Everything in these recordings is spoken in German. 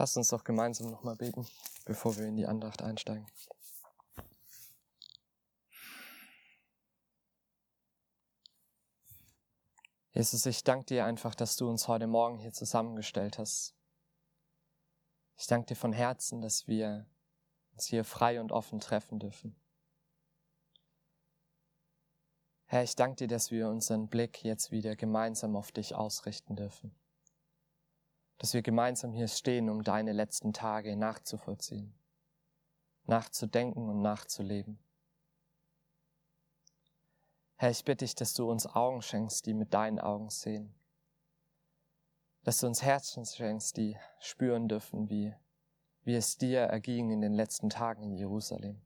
Lasst uns doch gemeinsam nochmal beten, bevor wir in die Andacht einsteigen. Jesus, ich danke dir einfach, dass du uns heute Morgen hier zusammengestellt hast. Ich danke dir von Herzen, dass wir uns hier frei und offen treffen dürfen. Herr, ich danke dir, dass wir unseren Blick jetzt wieder gemeinsam auf dich ausrichten dürfen dass wir gemeinsam hier stehen, um deine letzten Tage nachzuvollziehen, nachzudenken und nachzuleben. Herr, ich bitte dich, dass du uns Augen schenkst, die mit deinen Augen sehen. Dass du uns Herzen schenkst, die spüren dürfen, wie, wie es dir erging in den letzten Tagen in Jerusalem.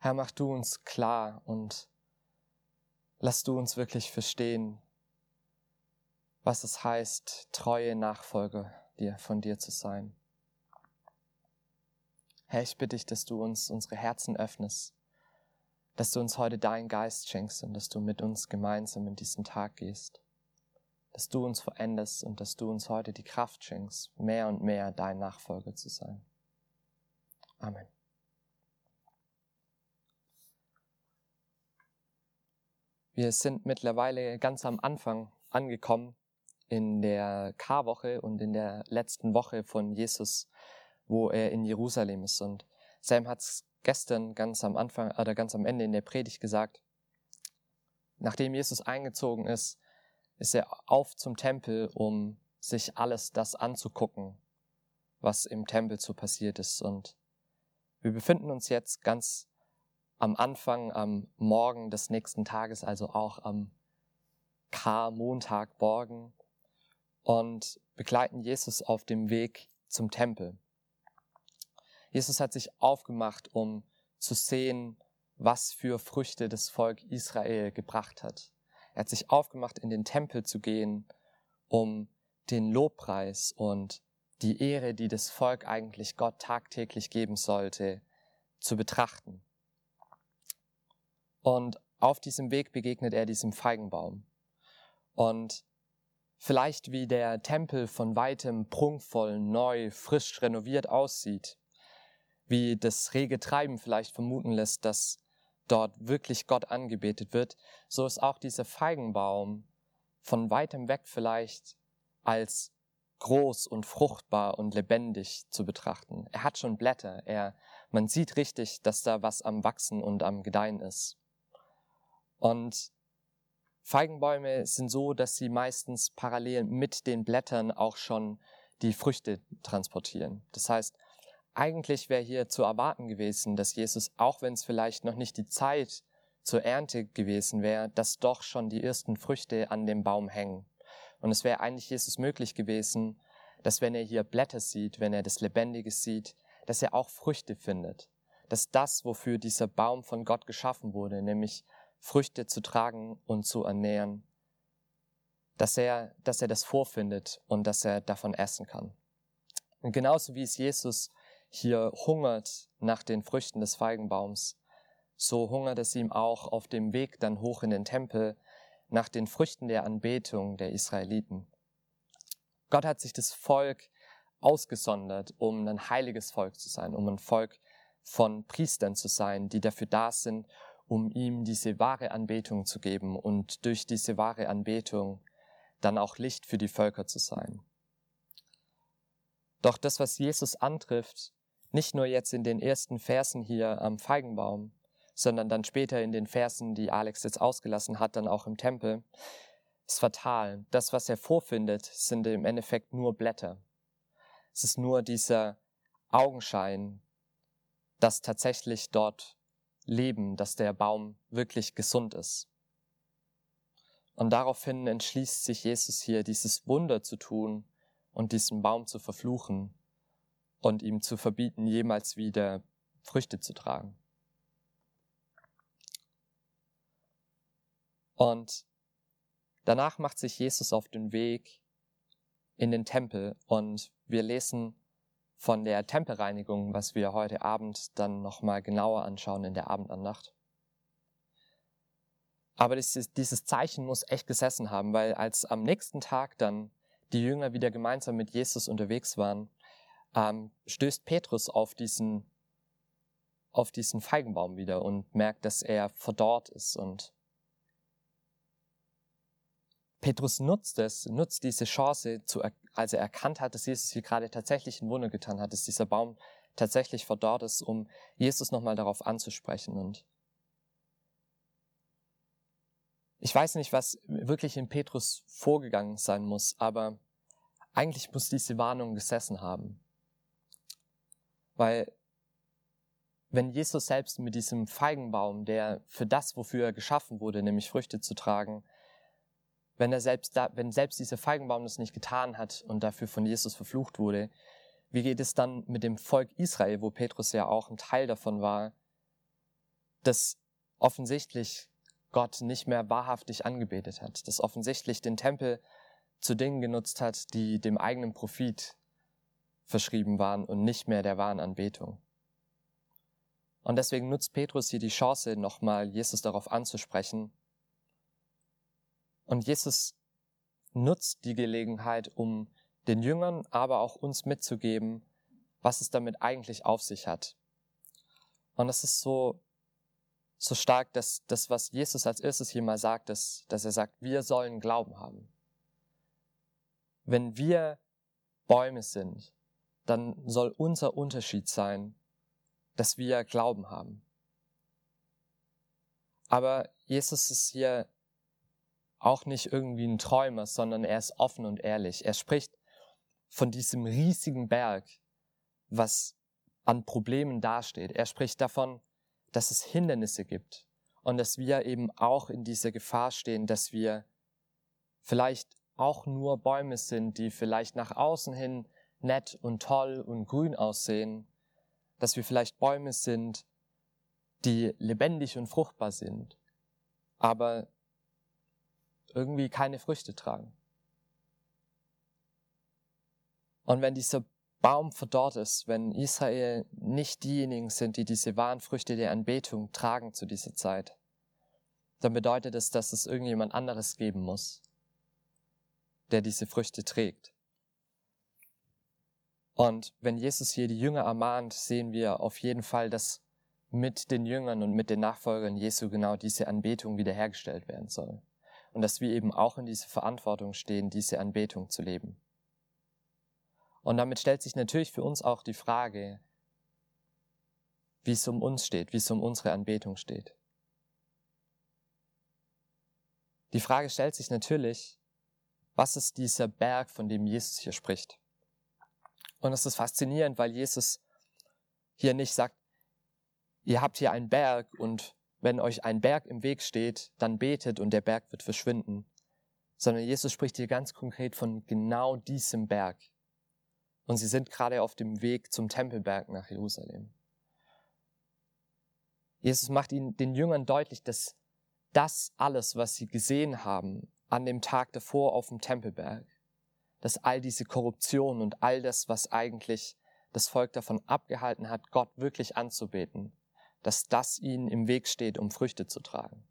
Herr, mach du uns klar und lass du uns wirklich verstehen, was es heißt, treue Nachfolger dir, von dir zu sein. Herr, ich bitte dich, dass du uns unsere Herzen öffnest, dass du uns heute deinen Geist schenkst und dass du mit uns gemeinsam in diesen Tag gehst, dass du uns veränderst und dass du uns heute die Kraft schenkst, mehr und mehr dein Nachfolger zu sein. Amen. Wir sind mittlerweile ganz am Anfang angekommen in der Karwoche und in der letzten Woche von Jesus, wo er in Jerusalem ist. Und Sam hat es gestern ganz am Anfang oder ganz am Ende in der Predigt gesagt. Nachdem Jesus eingezogen ist, ist er auf zum Tempel, um sich alles das anzugucken, was im Tempel so passiert ist. Und wir befinden uns jetzt ganz am Anfang, am Morgen des nächsten Tages, also auch am Kar-Montagmorgen und begleiten Jesus auf dem Weg zum Tempel. Jesus hat sich aufgemacht, um zu sehen, was für Früchte das Volk Israel gebracht hat. Er hat sich aufgemacht, in den Tempel zu gehen, um den Lobpreis und die Ehre, die das Volk eigentlich Gott tagtäglich geben sollte, zu betrachten. Und auf diesem Weg begegnet er diesem Feigenbaum. Und Vielleicht wie der Tempel von weitem prunkvoll, neu, frisch renoviert aussieht. Wie das rege Treiben vielleicht vermuten lässt, dass dort wirklich Gott angebetet wird, so ist auch dieser Feigenbaum von weitem weg vielleicht als groß und fruchtbar und lebendig zu betrachten. Er hat schon Blätter, er, man sieht richtig, dass da was am Wachsen und am Gedeihen ist. Und Feigenbäume sind so, dass sie meistens parallel mit den Blättern auch schon die Früchte transportieren. Das heißt, eigentlich wäre hier zu erwarten gewesen, dass Jesus, auch wenn es vielleicht noch nicht die Zeit zur Ernte gewesen wäre, dass doch schon die ersten Früchte an dem Baum hängen. Und es wäre eigentlich Jesus möglich gewesen, dass wenn er hier Blätter sieht, wenn er das Lebendige sieht, dass er auch Früchte findet. Dass das, wofür dieser Baum von Gott geschaffen wurde, nämlich Früchte zu tragen und zu ernähren, dass er, dass er das vorfindet und dass er davon essen kann. Und genauso wie es Jesus hier hungert nach den Früchten des Feigenbaums, so hungert es ihm auch auf dem Weg dann hoch in den Tempel nach den Früchten der Anbetung der Israeliten. Gott hat sich das Volk ausgesondert, um ein heiliges Volk zu sein, um ein Volk von Priestern zu sein, die dafür da sind, um ihm diese wahre Anbetung zu geben und durch diese wahre Anbetung dann auch Licht für die Völker zu sein. Doch das, was Jesus antrifft, nicht nur jetzt in den ersten Versen hier am Feigenbaum, sondern dann später in den Versen, die Alex jetzt ausgelassen hat, dann auch im Tempel, ist fatal. Das, was er vorfindet, sind im Endeffekt nur Blätter. Es ist nur dieser Augenschein, dass tatsächlich dort leben, dass der Baum wirklich gesund ist. Und daraufhin entschließt sich Jesus hier, dieses Wunder zu tun und diesen Baum zu verfluchen und ihm zu verbieten, jemals wieder Früchte zu tragen. Und danach macht sich Jesus auf den Weg in den Tempel und wir lesen von der Tempelreinigung, was wir heute Abend dann nochmal genauer anschauen in der Abendandacht. Aber dieses, dieses Zeichen muss echt gesessen haben, weil als am nächsten Tag dann die Jünger wieder gemeinsam mit Jesus unterwegs waren, ähm, stößt Petrus auf diesen, auf diesen Feigenbaum wieder und merkt, dass er verdorrt ist. Und Petrus nutzt es, nutzt diese Chance, zu, als er erkannt hat, dass Jesus hier gerade tatsächlich ein Wunder getan hat, dass dieser Baum tatsächlich verdorrt ist, um Jesus nochmal darauf anzusprechen. Und ich weiß nicht, was wirklich in Petrus vorgegangen sein muss, aber eigentlich muss diese Warnung gesessen haben. Weil wenn Jesus selbst mit diesem Feigenbaum, der für das, wofür er geschaffen wurde, nämlich Früchte zu tragen, wenn er selbst da, wenn selbst dieser Feigenbaum das nicht getan hat und dafür von Jesus verflucht wurde, wie geht es dann mit dem Volk Israel, wo Petrus ja auch ein Teil davon war, das offensichtlich Gott nicht mehr wahrhaftig angebetet hat, das offensichtlich den Tempel zu Dingen genutzt hat, die dem eigenen Profit verschrieben waren und nicht mehr der wahren Anbetung. Und deswegen nutzt Petrus hier die Chance, nochmal Jesus darauf anzusprechen. Und Jesus nutzt die Gelegenheit, um den Jüngern, aber auch uns mitzugeben, was es damit eigentlich auf sich hat. Und es ist so, so stark, dass das, was Jesus als erstes hier mal sagt, ist, dass er sagt, wir sollen Glauben haben. Wenn wir Bäume sind, dann soll unser Unterschied sein, dass wir Glauben haben. Aber Jesus ist hier auch nicht irgendwie ein Träumer, sondern er ist offen und ehrlich. Er spricht von diesem riesigen Berg, was an Problemen dasteht. Er spricht davon, dass es Hindernisse gibt und dass wir eben auch in dieser Gefahr stehen, dass wir vielleicht auch nur Bäume sind, die vielleicht nach außen hin nett und toll und grün aussehen, dass wir vielleicht Bäume sind, die lebendig und fruchtbar sind, aber irgendwie keine Früchte tragen. Und wenn dieser Baum verdorrt ist, wenn Israel nicht diejenigen sind, die diese wahren Früchte der Anbetung tragen zu dieser Zeit, dann bedeutet es, dass es irgendjemand anderes geben muss, der diese Früchte trägt. Und wenn Jesus hier die Jünger ermahnt, sehen wir auf jeden Fall, dass mit den Jüngern und mit den Nachfolgern Jesu genau diese Anbetung wiederhergestellt werden soll. Und dass wir eben auch in diese Verantwortung stehen, diese Anbetung zu leben. Und damit stellt sich natürlich für uns auch die Frage, wie es um uns steht, wie es um unsere Anbetung steht. Die Frage stellt sich natürlich, was ist dieser Berg, von dem Jesus hier spricht? Und es ist faszinierend, weil Jesus hier nicht sagt, ihr habt hier einen Berg und wenn euch ein Berg im Weg steht, dann betet und der Berg wird verschwinden, sondern Jesus spricht hier ganz konkret von genau diesem Berg. Und sie sind gerade auf dem Weg zum Tempelberg nach Jerusalem. Jesus macht ihnen, den Jüngern deutlich, dass das alles, was sie gesehen haben an dem Tag davor auf dem Tempelberg, dass all diese Korruption und all das, was eigentlich das Volk davon abgehalten hat, Gott wirklich anzubeten, dass das ihnen im Weg steht, um Früchte zu tragen.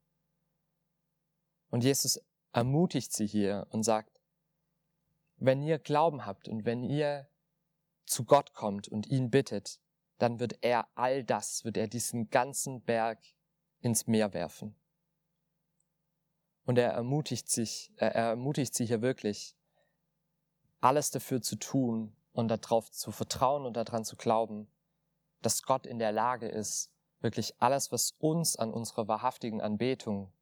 Und Jesus ermutigt sie hier und sagt, wenn ihr Glauben habt und wenn ihr zu Gott kommt und ihn bittet, dann wird er all das, wird er diesen ganzen Berg ins Meer werfen. Und er ermutigt sich, er ermutigt sie hier wirklich, alles dafür zu tun und darauf zu vertrauen und daran zu glauben, dass Gott in der Lage ist, wirklich alles, was uns an unserer wahrhaftigen Anbetung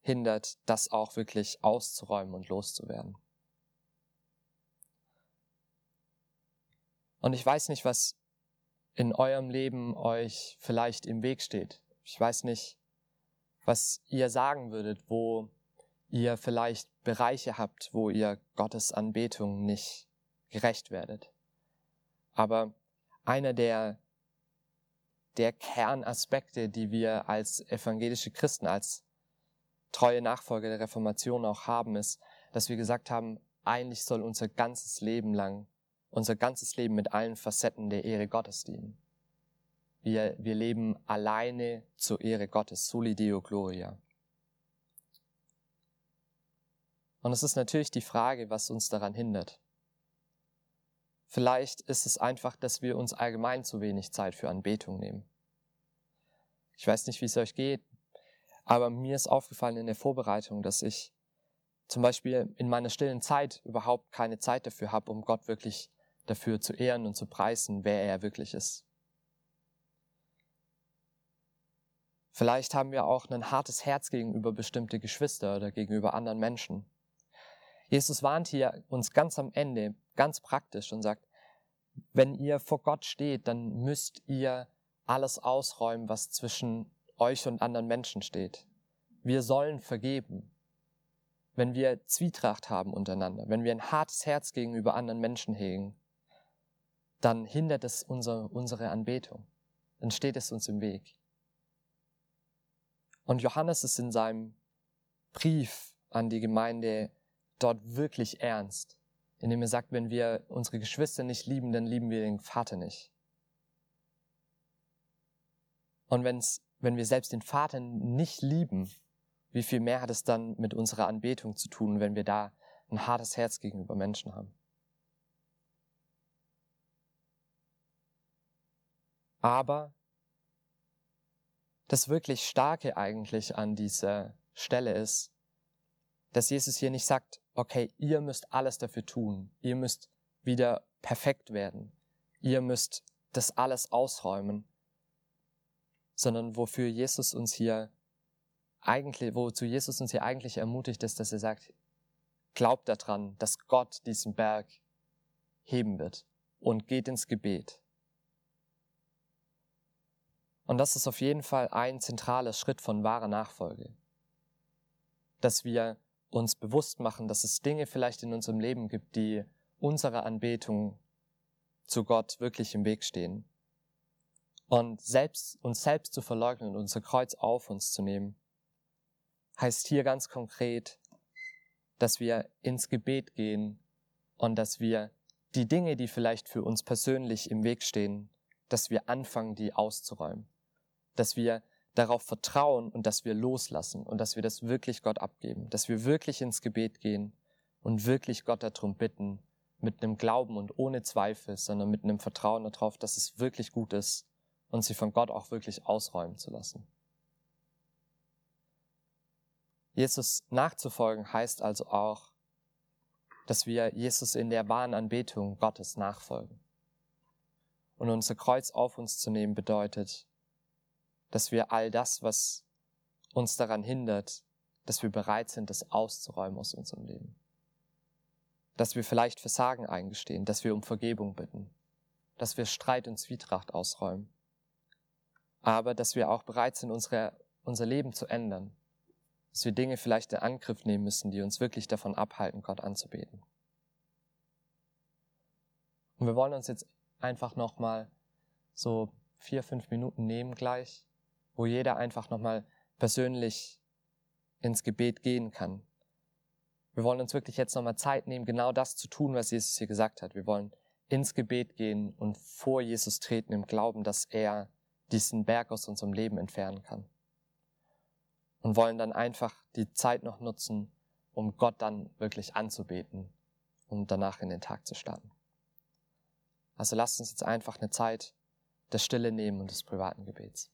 hindert, das auch wirklich auszuräumen und loszuwerden. Und ich weiß nicht, was in eurem Leben euch vielleicht im Weg steht. Ich weiß nicht, was ihr sagen würdet, wo ihr vielleicht Bereiche habt, wo ihr Gottes Anbetung nicht gerecht werdet. Aber einer der, der Kernaspekte, die wir als evangelische Christen, als treue Nachfolger der Reformation auch haben, ist, dass wir gesagt haben, eigentlich soll unser ganzes Leben lang unser ganzes Leben mit allen Facetten der Ehre Gottes dienen. Wir, wir leben alleine zur Ehre Gottes, soli Deo Gloria. Und es ist natürlich die Frage, was uns daran hindert. Vielleicht ist es einfach, dass wir uns allgemein zu wenig Zeit für Anbetung nehmen. Ich weiß nicht, wie es euch geht, aber mir ist aufgefallen in der Vorbereitung, dass ich zum Beispiel in meiner stillen Zeit überhaupt keine Zeit dafür habe, um Gott wirklich dafür zu ehren und zu preisen, wer er wirklich ist. Vielleicht haben wir auch ein hartes Herz gegenüber bestimmte Geschwister oder gegenüber anderen Menschen. Jesus warnt hier uns ganz am Ende, ganz praktisch und sagt, wenn ihr vor Gott steht, dann müsst ihr alles ausräumen, was zwischen euch und anderen Menschen steht. Wir sollen vergeben. Wenn wir Zwietracht haben untereinander, wenn wir ein hartes Herz gegenüber anderen Menschen hegen, dann hindert es unsere, unsere Anbetung. Dann steht es uns im Weg. Und Johannes ist in seinem Brief an die Gemeinde dort wirklich ernst, indem er sagt, wenn wir unsere Geschwister nicht lieben, dann lieben wir den Vater nicht. Und wenn's, wenn wir selbst den Vater nicht lieben, wie viel mehr hat es dann mit unserer Anbetung zu tun, wenn wir da ein hartes Herz gegenüber Menschen haben? Aber das wirklich Starke eigentlich an dieser Stelle ist, dass Jesus hier nicht sagt, okay, ihr müsst alles dafür tun, ihr müsst wieder perfekt werden, ihr müsst das alles ausräumen, sondern wofür Jesus uns hier eigentlich, wozu Jesus uns hier eigentlich ermutigt ist, dass er sagt, glaubt daran, dass Gott diesen Berg heben wird und geht ins Gebet. Und das ist auf jeden Fall ein zentraler Schritt von wahrer Nachfolge. Dass wir uns bewusst machen, dass es Dinge vielleicht in unserem Leben gibt, die unserer Anbetung zu Gott wirklich im Weg stehen. Und selbst, uns selbst zu verleugnen und unser Kreuz auf uns zu nehmen, heißt hier ganz konkret, dass wir ins Gebet gehen und dass wir die Dinge, die vielleicht für uns persönlich im Weg stehen, dass wir anfangen, die auszuräumen dass wir darauf vertrauen und dass wir loslassen und dass wir das wirklich Gott abgeben, dass wir wirklich ins Gebet gehen und wirklich Gott darum bitten, mit einem Glauben und ohne Zweifel, sondern mit einem Vertrauen darauf, dass es wirklich gut ist und sie von Gott auch wirklich ausräumen zu lassen. Jesus nachzufolgen heißt also auch, dass wir Jesus in der wahren Anbetung Gottes nachfolgen. Und unser Kreuz auf uns zu nehmen bedeutet, dass wir all das, was uns daran hindert, dass wir bereit sind, das auszuräumen aus unserem Leben. Dass wir vielleicht Versagen eingestehen, dass wir um Vergebung bitten, dass wir Streit und Zwietracht ausräumen. Aber dass wir auch bereit sind, unsere, unser Leben zu ändern. Dass wir Dinge vielleicht in Angriff nehmen müssen, die uns wirklich davon abhalten, Gott anzubeten. Und wir wollen uns jetzt einfach nochmal so vier, fünf Minuten nehmen gleich wo jeder einfach nochmal persönlich ins Gebet gehen kann. Wir wollen uns wirklich jetzt nochmal Zeit nehmen, genau das zu tun, was Jesus hier gesagt hat. Wir wollen ins Gebet gehen und vor Jesus treten im Glauben, dass er diesen Berg aus unserem Leben entfernen kann. Und wollen dann einfach die Zeit noch nutzen, um Gott dann wirklich anzubeten, um danach in den Tag zu starten. Also lasst uns jetzt einfach eine Zeit der Stille nehmen und des privaten Gebets.